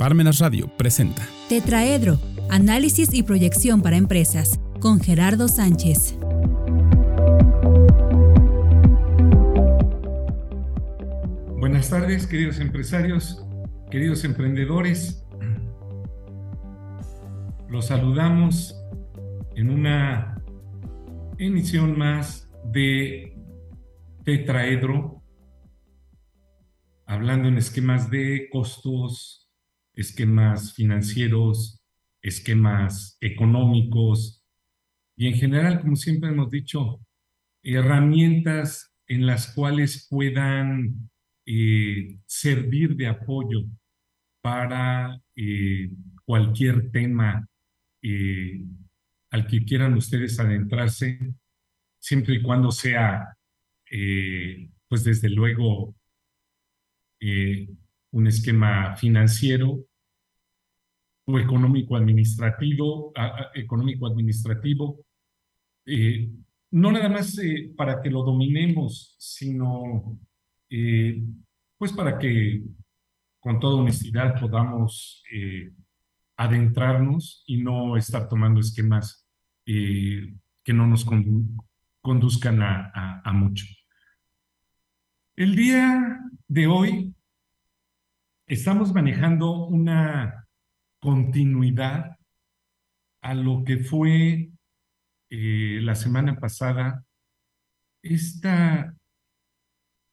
Parmenas Radio presenta Tetraedro, análisis y proyección para empresas, con Gerardo Sánchez. Buenas tardes, queridos empresarios, queridos emprendedores. Los saludamos en una emisión más de Tetraedro, hablando en esquemas de costos, esquemas financieros, esquemas económicos. Y en general, como siempre hemos dicho, herramientas en las cuales puedan eh, servir de apoyo para eh, cualquier tema eh, al que quieran ustedes adentrarse, siempre y cuando sea, pues desde luego, un esquema financiero o económico administrativo, económico administrativo, eh, no nada más eh, para que lo dominemos, sino eh, pues para que con toda honestidad podamos adentrarnos y no estar tomando esquemas que no nos conduzcan a mucho. El día de hoy estamos manejando una continuidad a lo que fue eh, la semana pasada esta,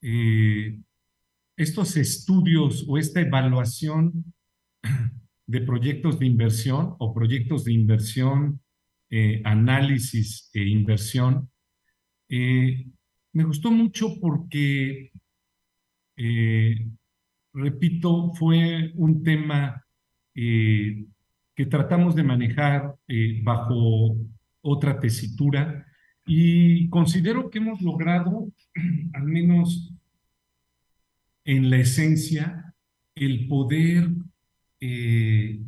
eh, estos estudios o esta evaluación de proyectos de inversión o proyectos de inversión, eh, análisis e inversión. me gustó mucho porque, repito, fue un tema eh, que tratamos de manejar eh, bajo otra tesitura y considero que hemos logrado, al menos en la esencia, el poder eh,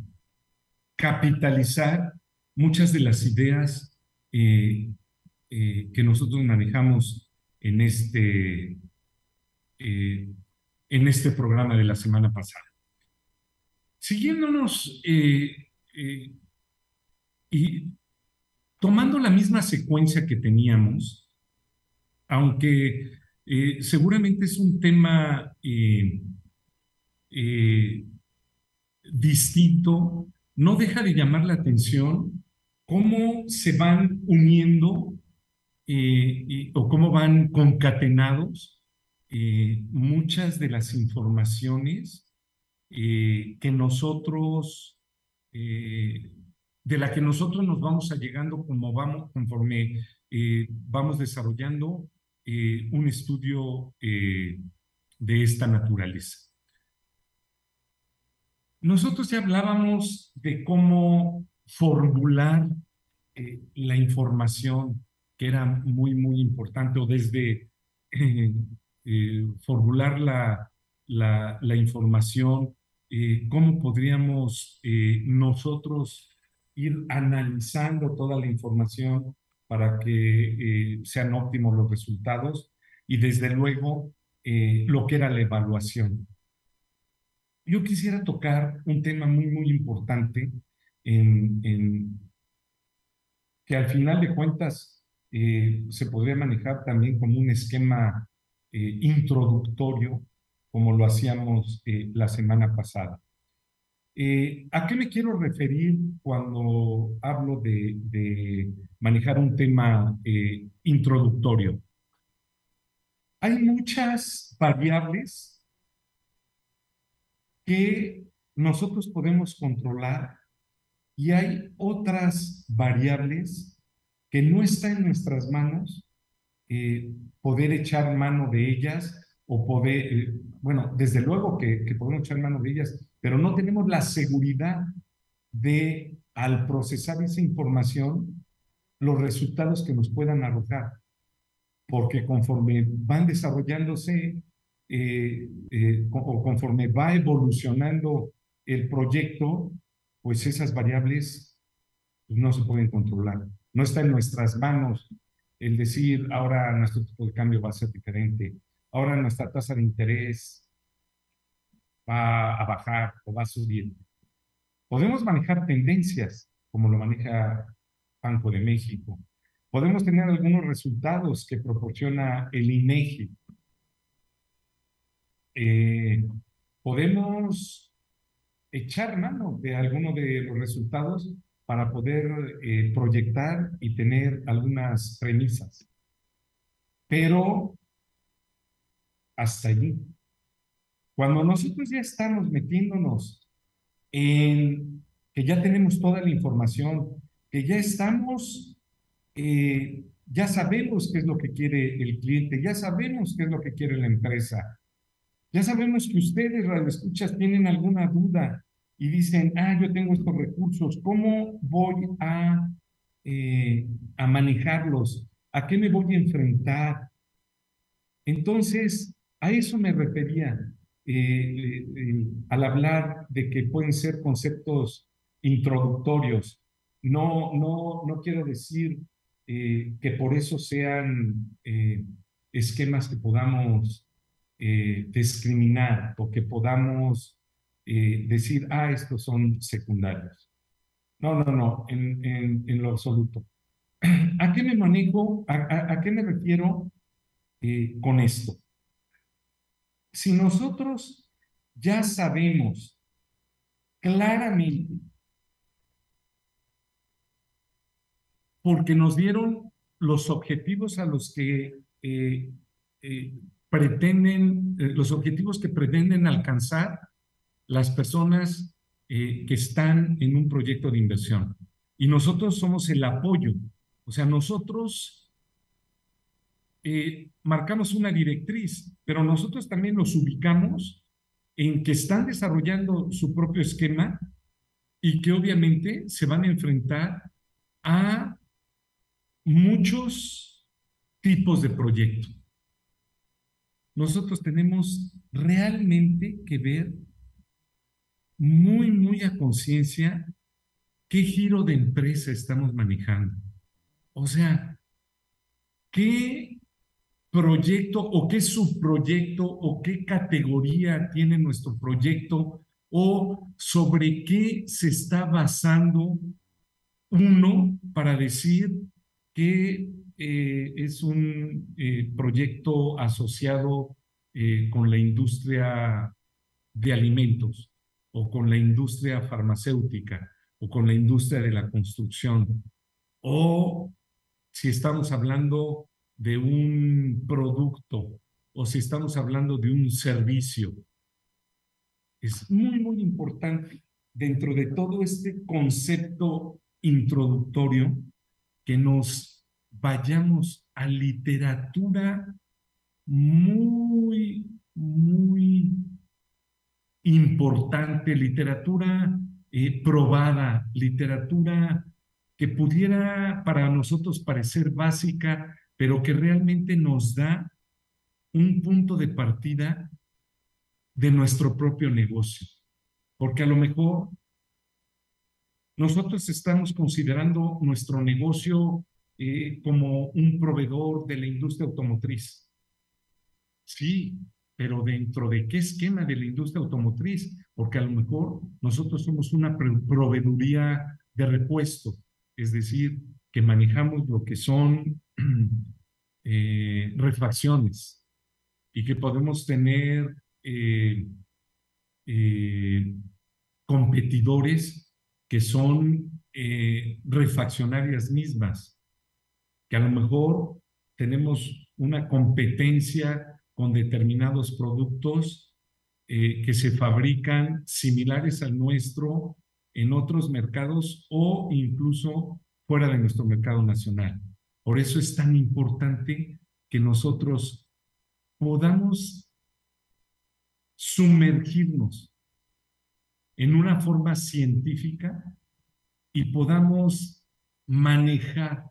capitalizar muchas de las ideas que nosotros manejamos en este, en este programa de la semana pasada. Siguiéndonos eh, eh, y tomando la misma secuencia que teníamos, aunque eh, seguramente es un tema distinto, no deja de llamar la atención cómo se van uniendo o cómo van concatenados muchas de las informaciones eh, que nosotros, eh, de la que nosotros nos vamos allegando como vamos, conforme eh, vamos desarrollando un estudio de esta naturaleza. Nosotros ya hablábamos de cómo formular la información, que era muy, muy importante, o desde formular la, la, la, información eh, cómo podríamos eh, nosotros ir analizando toda la información para que eh, sean óptimos los resultados y desde luego lo que era la evaluación. Yo quisiera tocar un tema muy, muy importante que al final de cuentas se podría manejar también como un esquema introductorio como lo hacíamos eh, la semana pasada. Eh, ¿A qué me quiero referir cuando hablo de, manejar un tema eh, introductorio? Hay muchas variables que nosotros podemos controlar y hay otras variables que no está en nuestras manos poder echar mano de ellas o poder, bueno, desde luego que, podemos echar mano de ellas, pero no tenemos la seguridad de, al procesar esa información, los resultados que nos puedan arrojar. Porque conforme van desarrollándose eh, eh, o conforme va evolucionando el proyecto, pues esas variables pues, no se pueden controlar. No está en nuestras manos el decir, ahora nuestro tipo de cambio va a ser diferente, ahora nuestra tasa de interés va a bajar o va subir. Podemos manejar tendencias, como lo maneja Banco de México. Podemos tener algunos resultados que proporciona el INEGI. Eh, podemos echar mano de alguno de los resultados para poder eh, proyectar y tener algunas premisas. Pero hasta allí. Cuando nosotros ya estamos metiéndonos en que ya tenemos toda la información, que ya estamos, eh, ya sabemos qué es lo que quiere el cliente, ya sabemos qué es lo que quiere la empresa, ya sabemos que ustedes, escuchas tienen alguna duda y dicen, ah, yo tengo estos recursos, ¿cómo voy a, eh, a manejarlos? ¿A qué me voy a enfrentar? Entonces, a eso me refería. Eh, eh, al hablar de que pueden ser conceptos introductorios. No, no, no quiero decir eh, que por eso sean esquemas que podamos discriminar o que podamos decir, ah, estos son secundarios. No, no, no, en, lo absoluto. ¿A qué me manejo? ¿A, a, qué me refiero con esto? Si nosotros ya sabemos claramente, porque nos dieron los objetivos a los que eh, eh, pretenden, eh, los objetivos que pretenden alcanzar las personas que están en un proyecto de inversión. Y nosotros somos el apoyo. O sea, nosotros eh, marcamos una directriz, pero nosotros también los ubicamos en que están desarrollando su propio esquema y que obviamente se van a enfrentar a muchos tipos de proyectos. Nosotros tenemos realmente que ver muy, muy a conciencia qué giro de empresa estamos manejando. O sea, qué proyecto o qué subproyecto o qué categoría tiene nuestro proyecto o sobre qué se está basando uno para decir que eh, es un eh, proyecto asociado eh, con la industria de alimentos o con la industria farmacéutica o con la industria de la construcción o si estamos hablando de un producto o si estamos hablando de un servicio. Es muy, muy importante dentro de todo este concepto introductorio que nos vayamos a literatura muy, muy importante, literatura eh, probada, literatura que pudiera para nosotros parecer básica, pero que realmente nos da un punto de partida de nuestro propio negocio. Porque a lo mejor nosotros estamos considerando nuestro negocio eh, como un proveedor de la industria automotriz. Sí, pero dentro de qué esquema de la industria automotriz, porque a lo mejor nosotros somos una proveeduría de repuesto, es decir, que manejamos lo que son eh, refacciones y que podemos tener eh, eh, competidores que son refaccionarias mismas, que a lo mejor tenemos una competencia con determinados productos que se fabrican similares al nuestro en otros mercados o incluso fuera de nuestro mercado nacional. Por eso es tan importante que nosotros podamos sumergirnos en una forma científica y podamos manejar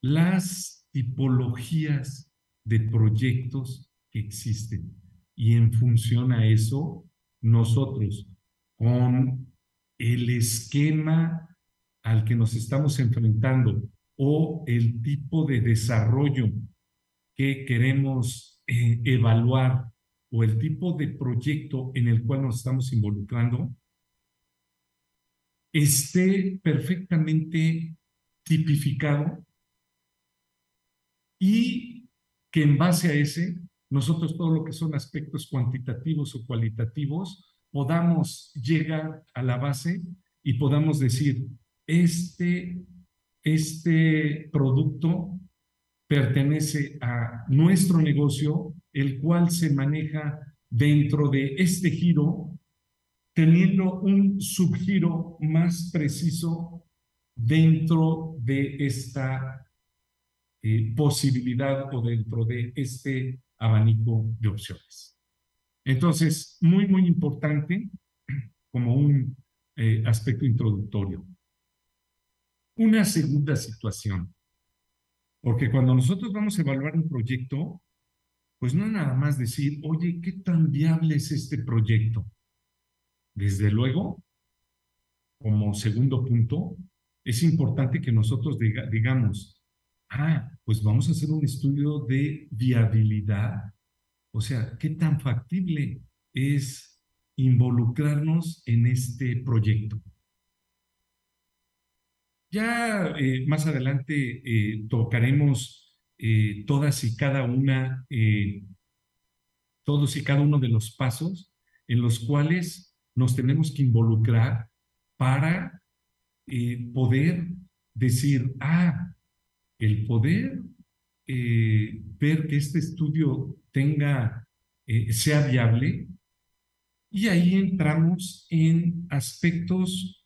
las tipologías de proyectos que existen. Y en función a eso, nosotros, con el esquema al que nos estamos enfrentando o el tipo de desarrollo que queremos eh, evaluar o el tipo de proyecto en el cual nos estamos involucrando, esté perfectamente tipificado y que en base a ese, nosotros todo lo que son aspectos cuantitativos o cualitativos, podamos llegar a la base y podamos decir, este, este producto pertenece a nuestro negocio, el cual se maneja dentro de este giro, teniendo un subgiro más preciso dentro de esta eh, posibilidad o dentro de este abanico de opciones. Entonces, muy, muy importante como un eh, aspecto introductorio. Una segunda situación, porque cuando nosotros vamos a evaluar un proyecto, pues no es nada más decir, oye, ¿qué tan viable es este proyecto? Desde luego, como segundo punto, es importante que nosotros digamos, ah, pues vamos a hacer un estudio de viabilidad. O sea, ¿qué tan factible es involucrarnos en este proyecto? Ya eh, más adelante eh, tocaremos eh, todas y cada una, todos y cada uno de los pasos en los cuales nos tenemos que involucrar para poder decir, ah, el poder ver que este estudio tenga, sea viable, y ahí entramos en aspectos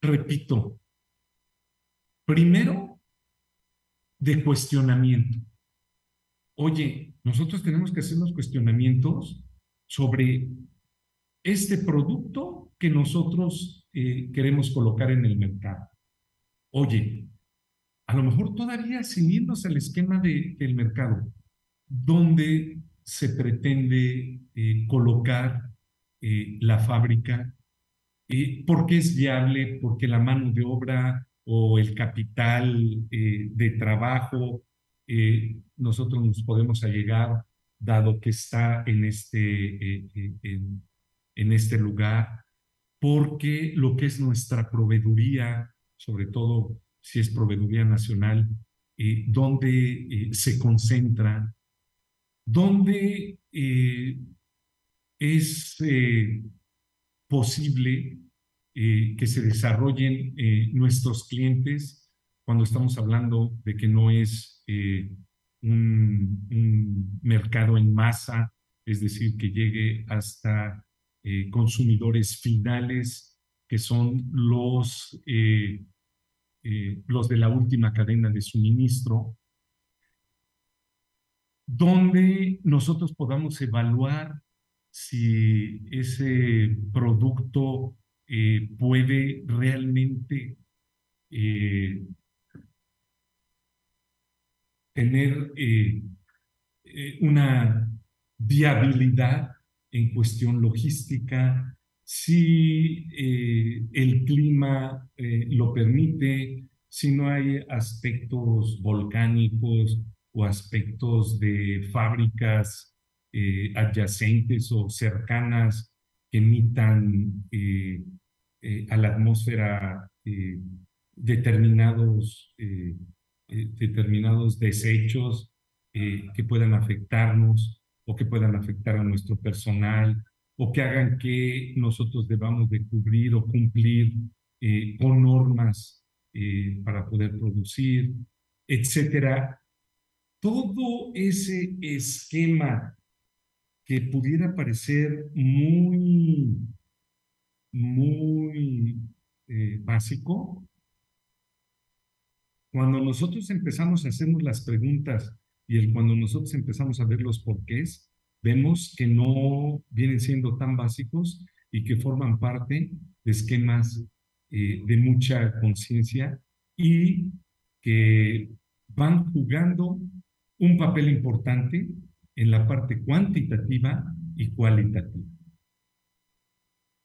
repito, primero de cuestionamiento. Oye, nosotros tenemos que hacer los cuestionamientos sobre este producto que nosotros eh, queremos colocar en el mercado. Oye, a lo mejor todavía siguiéndose el esquema de, del mercado, donde se pretende eh, colocar eh, la fábrica, eh, porque es viable, porque la mano de obra o el capital eh, de trabajo, eh, nosotros nos podemos allegar, dado que está en este, en, en, este lugar, porque lo que es nuestra proveeduría, sobre todo si es proveeduría nacional, donde se concentra, donde es posible eh, que se desarrollen eh, nuestros clientes cuando estamos hablando de que no es eh, un, mercado en masa, es decir, que llegue hasta consumidores finales, que son los, los de la última cadena de suministro, donde nosotros podamos evaluar si ese producto eh, puede realmente eh, tener eh, una viabilidad en cuestión logística, si el clima lo permite, si no hay aspectos volcánicos o aspectos de fábricas eh, adyacentes o cercanas que emitan eh, eh, a la atmósfera determinados, determinados desechos que puedan afectarnos o que puedan afectar a nuestro personal o que hagan que nosotros debamos de cubrir o cumplir con normas para poder producir, etcétera. Todo ese esquema que pudiera parecer muy, muy eh, básico, cuando nosotros empezamos a hacernos las preguntas y cuando nosotros empezamos a ver los porqués, vemos que no vienen siendo tan básicos y que forman parte de esquemas eh, de mucha conciencia y que van jugando un papel importante en la parte cuantitativa y cualitativa.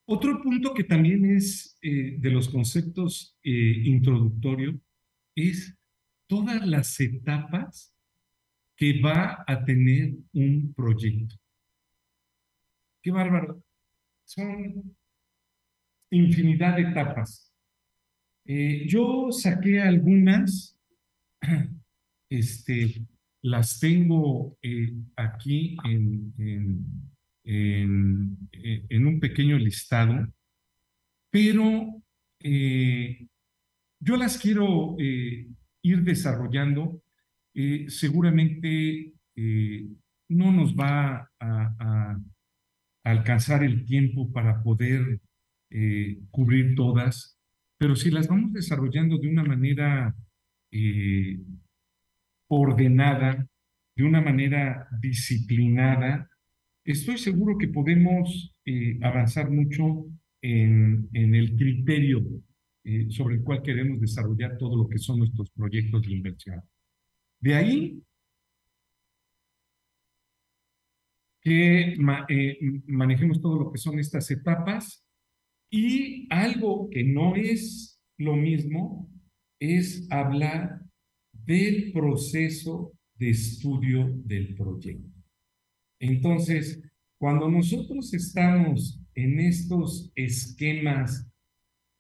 Otro punto que también es eh, de los conceptos eh, introductorios es todas las etapas que va a tener un proyecto. Qué bárbaro. Son infinidad de etapas. Eh, yo saqué algunas, este, las tengo eh, aquí en, en, en, un pequeño listado, pero eh, yo las quiero ir desarrollando. seguramente no nos va a, alcanzar el tiempo para poder cubrir todas, pero si las vamos desarrollando de una manera eh, ordenada, de una manera disciplinada, estoy seguro que podemos eh, avanzar mucho en, el criterio eh, sobre el cual queremos desarrollar todo lo que son nuestros proyectos de inversión. De ahí que manejemos todo lo que son estas etapas y algo que no es lo mismo es hablar del proceso de estudio del proyecto. Entonces, cuando nosotros estamos en estos esquemas,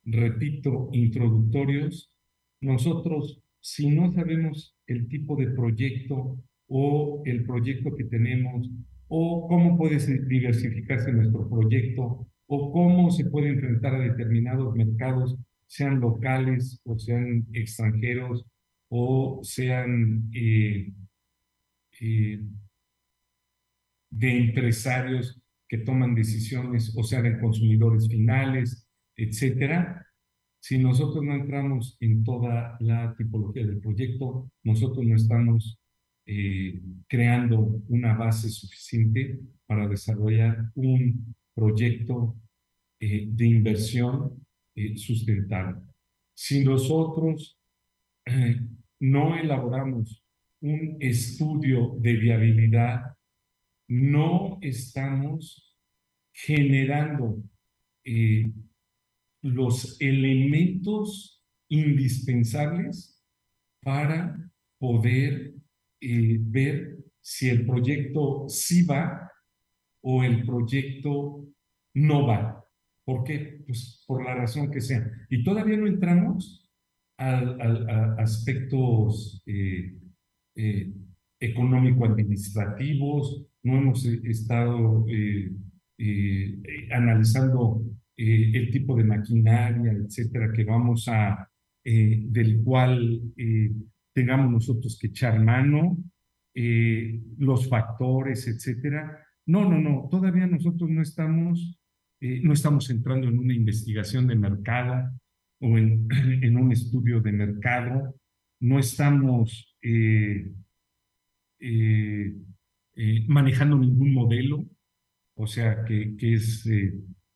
repito, introductorios, nosotros, si no sabemos el tipo de proyecto o el proyecto que tenemos, o cómo puede diversificarse nuestro proyecto, o cómo se puede enfrentar a determinados mercados, sean locales o sean extranjeros o sean eh, eh, de empresarios que toman decisiones o sean de consumidores finales, etcétera. Si nosotros no entramos en toda la tipología del proyecto, nosotros no estamos eh, creando una base suficiente para desarrollar un proyecto de inversión sustentable. Si nosotros no elaboramos un estudio de viabilidad, no estamos generando los elementos indispensables para poder ver si el proyecto sí va o el proyecto no va. ¿Por qué? Pues por la razón que sea. Y todavía no entramos a, aspectos eh, eh, económico-administrativos, no hemos eh, estado analizando el tipo de maquinaria, etcétera, que vamos a, del cual tengamos nosotros que echar mano, los factores, etcétera. No, no, no, todavía nosotros no estamos no estamos entrando en una investigación de mercado o en, un estudio de mercado, no estamos eh, eh, manejando ningún modelo, o sea que, que es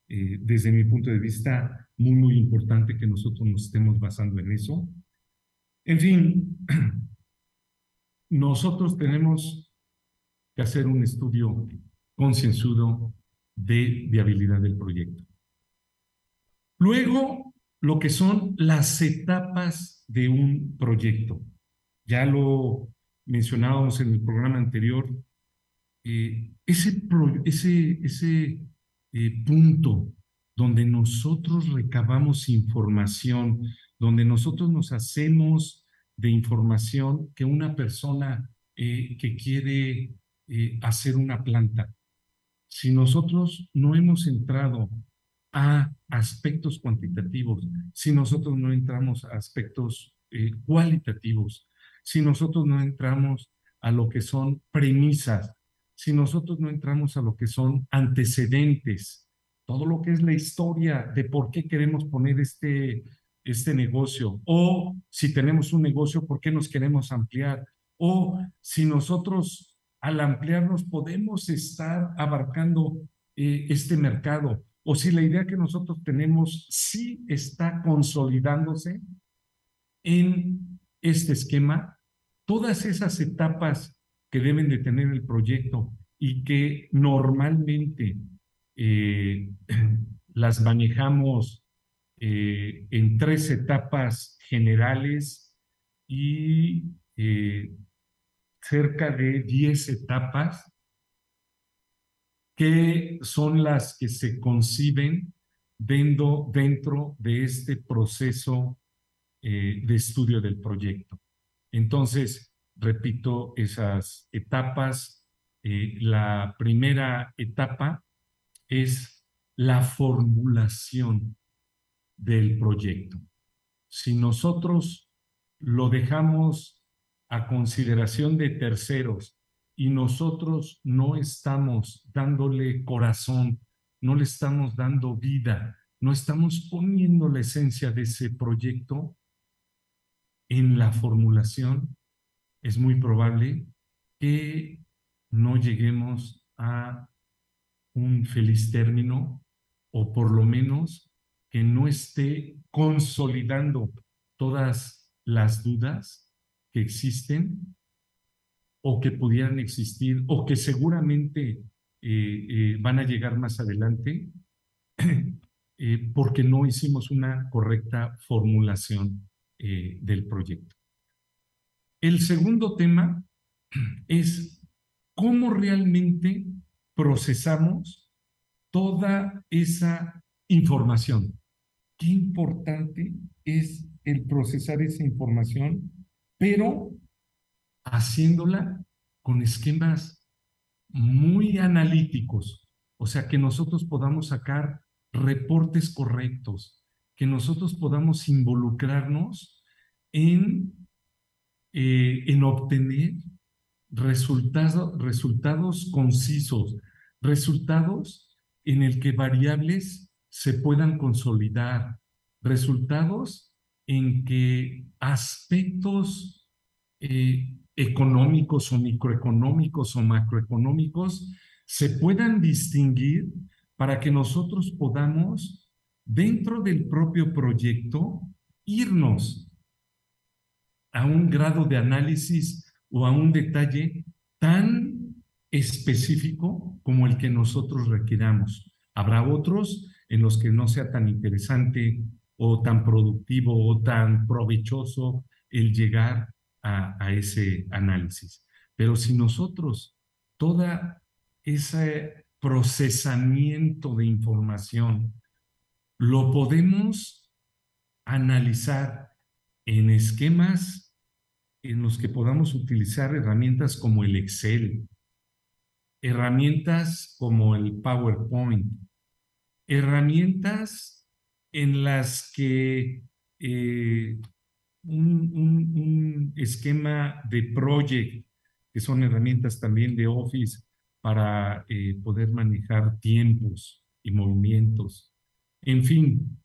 desde mi punto de vista muy, muy importante que nosotros nos estemos basando en eso. En fin, nosotros tenemos que hacer un estudio concienzudo de viabilidad del proyecto. Luego, lo que son las etapas de un proyecto. Ya lo mencionábamos en el programa anterior. Eh, ese, ese, eh, punto donde nosotros recabamos información, donde nosotros nos hacemos de información que una persona eh, que quiere hacer una planta si nosotros no hemos entrado a aspectos cuantitativos, si nosotros no entramos a aspectos eh, cualitativos, si nosotros no entramos a lo que son premisas, si nosotros no entramos a lo que son antecedentes, todo lo que es la historia de por qué queremos poner este, este negocio, o si tenemos un negocio, por qué nos queremos ampliar, o si nosotros al ampliarnos podemos estar abarcando eh, este mercado o si la idea que nosotros tenemos sí está consolidándose en este esquema, todas esas etapas que deben de tener el proyecto y que normalmente eh, las manejamos eh, en tres etapas generales y cerca de 10 etapas que son las que se conciben dentro, dentro de este proceso eh, de estudio del proyecto. Entonces, repito esas etapas. Eh, la primera etapa es la formulación del proyecto. Si nosotros lo dejamos a consideración de terceros y nosotros no estamos dándole corazón, no le estamos dando vida, no estamos poniendo la esencia de ese proyecto en la formulación, es muy probable que no lleguemos a un feliz término o por lo menos que no esté consolidando todas las dudas que existen o que pudieran existir o que seguramente eh, eh, van a llegar más adelante eh, porque no hicimos una correcta formulación del proyecto. El segundo tema es cómo realmente procesamos toda esa información. Qué importante es el procesar esa información, pero haciéndola con esquemas muy analíticos, o sea, que nosotros podamos sacar reportes correctos, que nosotros podamos involucrarnos en, eh, en obtener resultados, concisos, resultados en el que variables se puedan consolidar, resultados en que aspectos eh, económicos o microeconómicos o macroeconómicos se puedan distinguir para que nosotros podamos, dentro del propio proyecto, irnos a un grado de análisis o a un detalle tan específico como el que nosotros requiramos. Habrá otros en los que no sea tan interesante o tan productivo o tan provechoso el llegar a, ese análisis. Pero si nosotros toda ese procesamiento de información lo podemos analizar en esquemas en los que podamos utilizar herramientas como el Excel, herramientas como el PowerPoint, herramientas en las que eh, un, esquema de project, que son herramientas también de Office para eh, poder manejar tiempos y movimientos. En fin,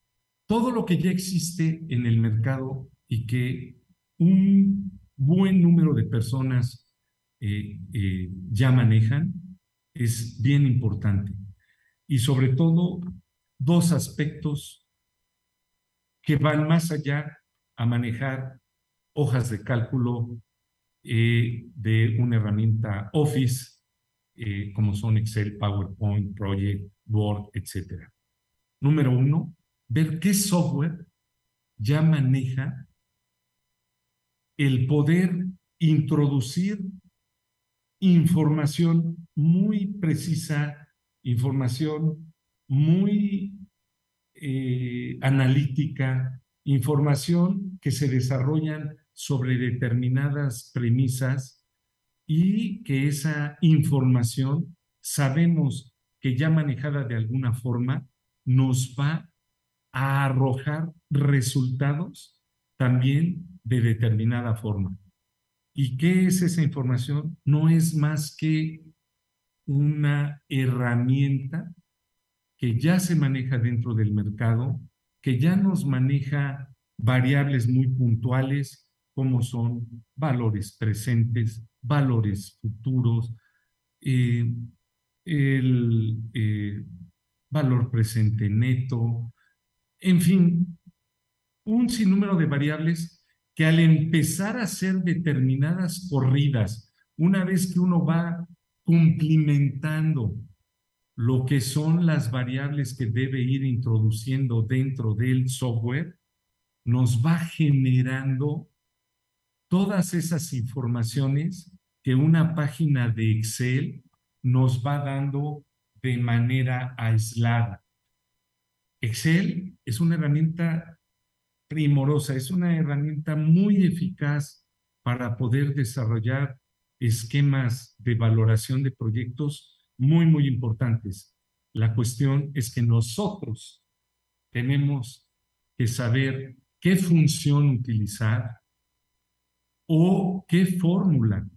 todo lo que ya existe en el mercado y que un buen número de personas eh, eh, ya manejan es bien importante. Y sobre todo, dos aspectos que van más allá a manejar hojas de cálculo eh, de una herramienta Office, eh, como son Excel, PowerPoint, Project, Word, etc. Número uno, ver qué software ya maneja el poder introducir información muy precisa, información muy eh, analítica, información que se desarrollan sobre determinadas premisas y que esa información sabemos que ya manejada de alguna forma nos va a arrojar resultados también de determinada forma. ¿Y qué es esa información? No es más que una herramienta que ya se maneja dentro del mercado que ya nos maneja variables muy puntuales como son valores presentes, valores futuros, eh, el eh, valor presente neto, en fin, un sinnúmero de variables que al empezar a ser determinadas corridas, una vez que uno va cumplimentando lo que son las variables que debe ir introduciendo dentro del software, nos va generando todas esas informaciones que una página de Excel nos va dando de manera aislada. Excel es una herramienta primorosa, es una herramienta muy eficaz para poder desarrollar esquemas de valoración de proyectos muy, muy importantes. La cuestión es que nosotros tenemos que saber qué función utilizar o qué fórmula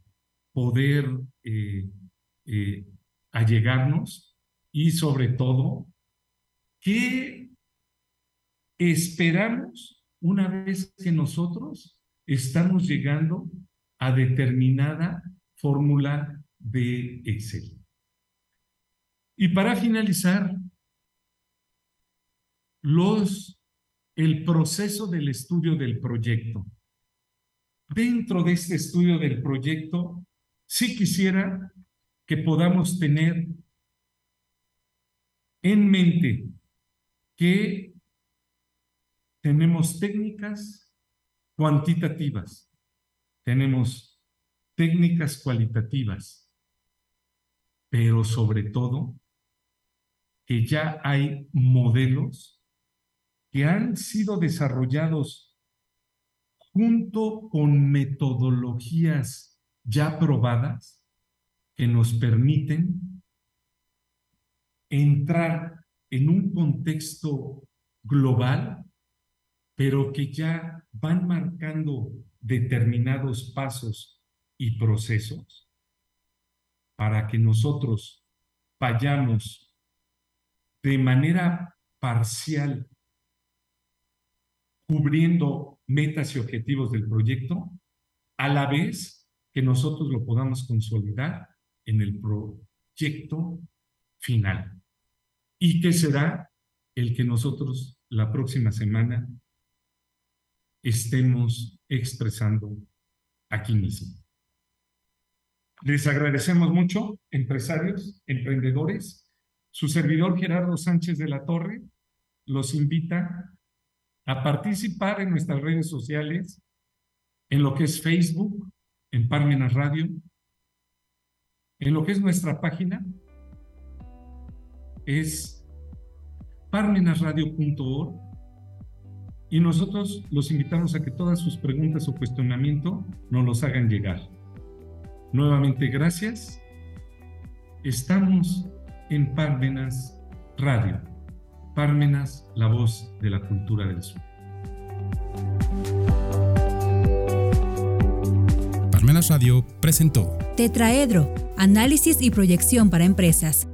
poder eh, eh, allegarnos y sobre todo qué esperamos una vez que nosotros estamos llegando a determinada fórmula de Excel. Y para finalizar, los, el proceso del estudio del proyecto. Dentro de este estudio del proyecto, sí quisiera que podamos tener en mente que tenemos técnicas cuantitativas, tenemos técnicas cualitativas, pero sobre todo que ya hay modelos que han sido desarrollados junto con metodologías ya probadas que nos permiten entrar en un contexto global, pero que ya van marcando determinados pasos y procesos para que nosotros vayamos de manera parcial cubriendo metas y objetivos del proyecto, a la vez que nosotros lo podamos consolidar en el proyecto final. ¿Y que será el que nosotros la próxima semana estemos expresando aquí mismo? Les agradecemos mucho, empresarios, emprendedores, su servidor Gerardo Sánchez de la Torre los invita a participar en nuestras redes sociales, en lo que es Facebook, en Parmenas Radio, en lo que es nuestra página, es parmenasradio.org y nosotros los invitamos a que todas sus preguntas o cuestionamiento nos los hagan llegar. Nuevamente, gracias. Estamos en Parmenas Radio. Parmenas, la voz de la cultura del sur. Parmenas Radio presentó Tetraedro, análisis y proyección para empresas